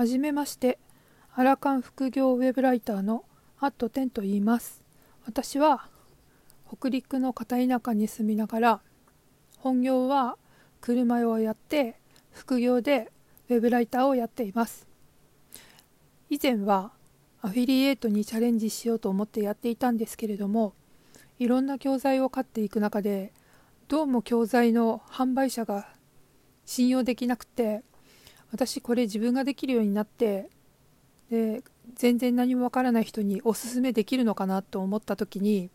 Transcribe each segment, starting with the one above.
はじめまして。アラカン副業ウェブライターのアットテンと言います。私は北陸の片田舎に住みながら本業は車用をやって副業でウェブライターをやっています。以前はアフィリエイトにチャレンジしようと思ってやっていたんですけれどもいろんな教材を買っていく中でどうも教材の販売者が信用できなくて私これ自分ができるようになってで全然何もわからない人におすすめできるのかなと思った時に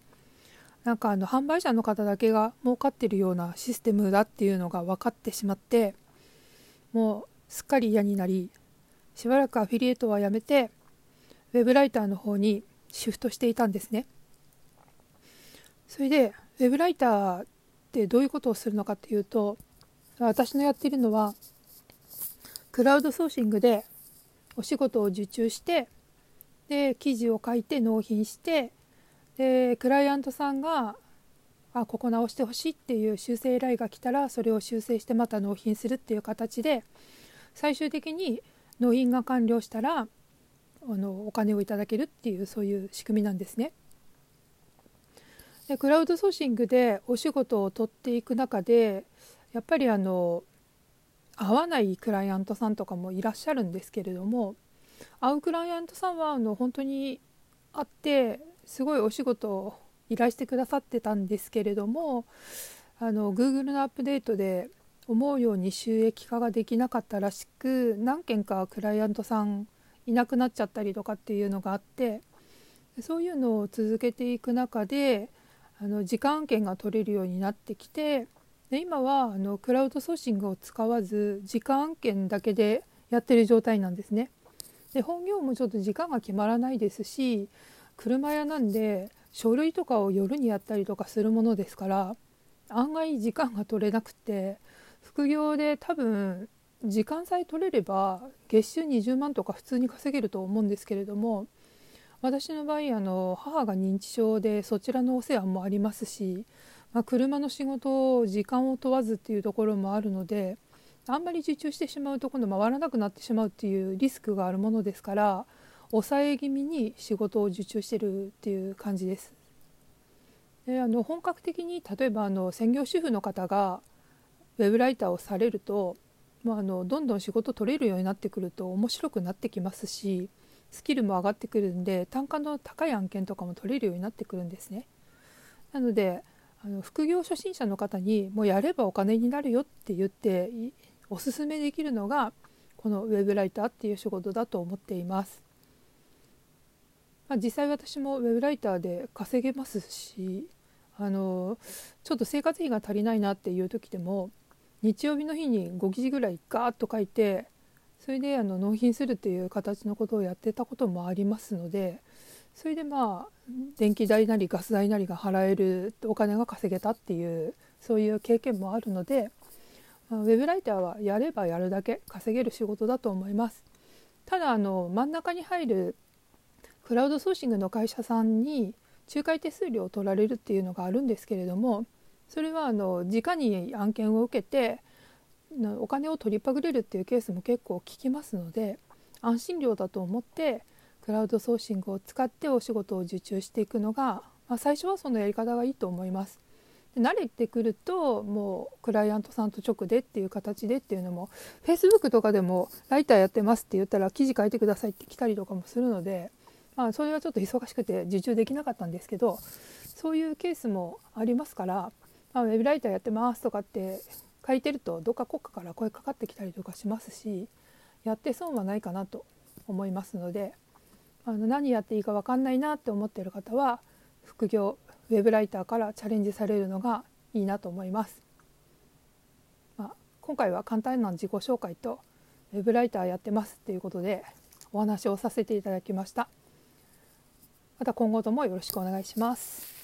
なんかあの販売者の方だけが儲かってるようなシステムだっていうのが分かってしまってもうすっかり嫌になりしばらくアフィリエイトはやめてウェブライターの方にシフトしていたんですね。それでウェブライターってどういうことをするのかっていうと私のやっているのはクラウドソーシングでお仕事を受注してで記事を書いて納品してでクライアントさんがあここ直してほしいっていう修正依頼が来たらそれを修正してまた納品するっていう形で最終的に納品が完了したらあのお金をいただけるっていうそういう仕組みなんですね。でクラウドソーシングでお仕事を取っていく中でやっぱりあの合わないクライアントさんとかもいらっしゃるんですけれども会うクライアントさんはあの本当に会ってすごいお仕事を依頼してくださってたんですけれどもあの Google のアップデートで思うように収益化ができなかったらしく何件かクライアントさんいなくなっちゃったりとかっていうのがあってそういうのを続けていく中であの時間券が取れるようになってきてで今はあのクラウドソーシングを使わず時間券だけでやってる状態なんですね。で本業もちょっと時間が決まらないですし車屋なんで書類とかを夜にやったりとかするものですから案外時間が取れなくて副業で多分時間さえ取れれば月収20万とか普通に稼げると思うんですけれども私の場合あの母が認知症でそちらのお世話もありますし、まあ、車の仕事を時間を問わずっていうところもあるのであんまり受注してしまうと今度回らなくなってしまうっていうリスクがあるものですから抑え気味に仕事を受注してるっていう感じです。であの本格的に例えばあの専業主婦の方がウェブライターをされると、まあ、あのどんどん仕事取れるようになってくると面白くなってきますしスキルも上がってくるんで単価の高い案件とかも取れるようになってくるんですね。なのであの副業初心者の方にもうやればお金になるよって言っておすすめできるのがこのウェブライターっていう仕事だと思っています。まあ、実際私もウェブライターで稼げますしあのちょっと生活費が足りないなっていう時でも日曜日の日に5記事ぐらいガーッと書いてそれであの納品するっていう形のことをやってたこともありますのでそれでまあ電気代なりガス代なりが払えるお金が稼げたっていうそういう経験もあるのでウェブライターはやればやるだけ稼げる仕事だと思います。ただあの真ん中に入るクラウドソーシングの会社さんに仲介手数料を取られるっていうのがあるんですけれどもそれはあの直に案件を受けてお金を取りっぱぐれるっていうケースも結構聞きますので安心料だと思ってクラウドソーシングを使ってお仕事を受注していくのが、まあ、最初はそのやり方がいいと思います。で慣れてくるともうクライアントさんと直でっていう形でっていうのも Facebook とかでもライターやってますって言ったら記事書いてくださいって来たりとかもするので、まあ、それはちょっと忙しくて受注できなかったんですけどそういうケースもありますから、まあ、ウェブライターやってますとかって書いてるとどっか国家から声かかってきたりとかしますしやって損はないかなと思いますのであの何やっていいか分かんないなって思ってる方は副業ウェブライターからチャレンジされるのがいいなと思います。まあ、今回は簡単な自己紹介とウェブライターやってますっていうことでお話をさせていただきました。また今後ともよろしくお願いします。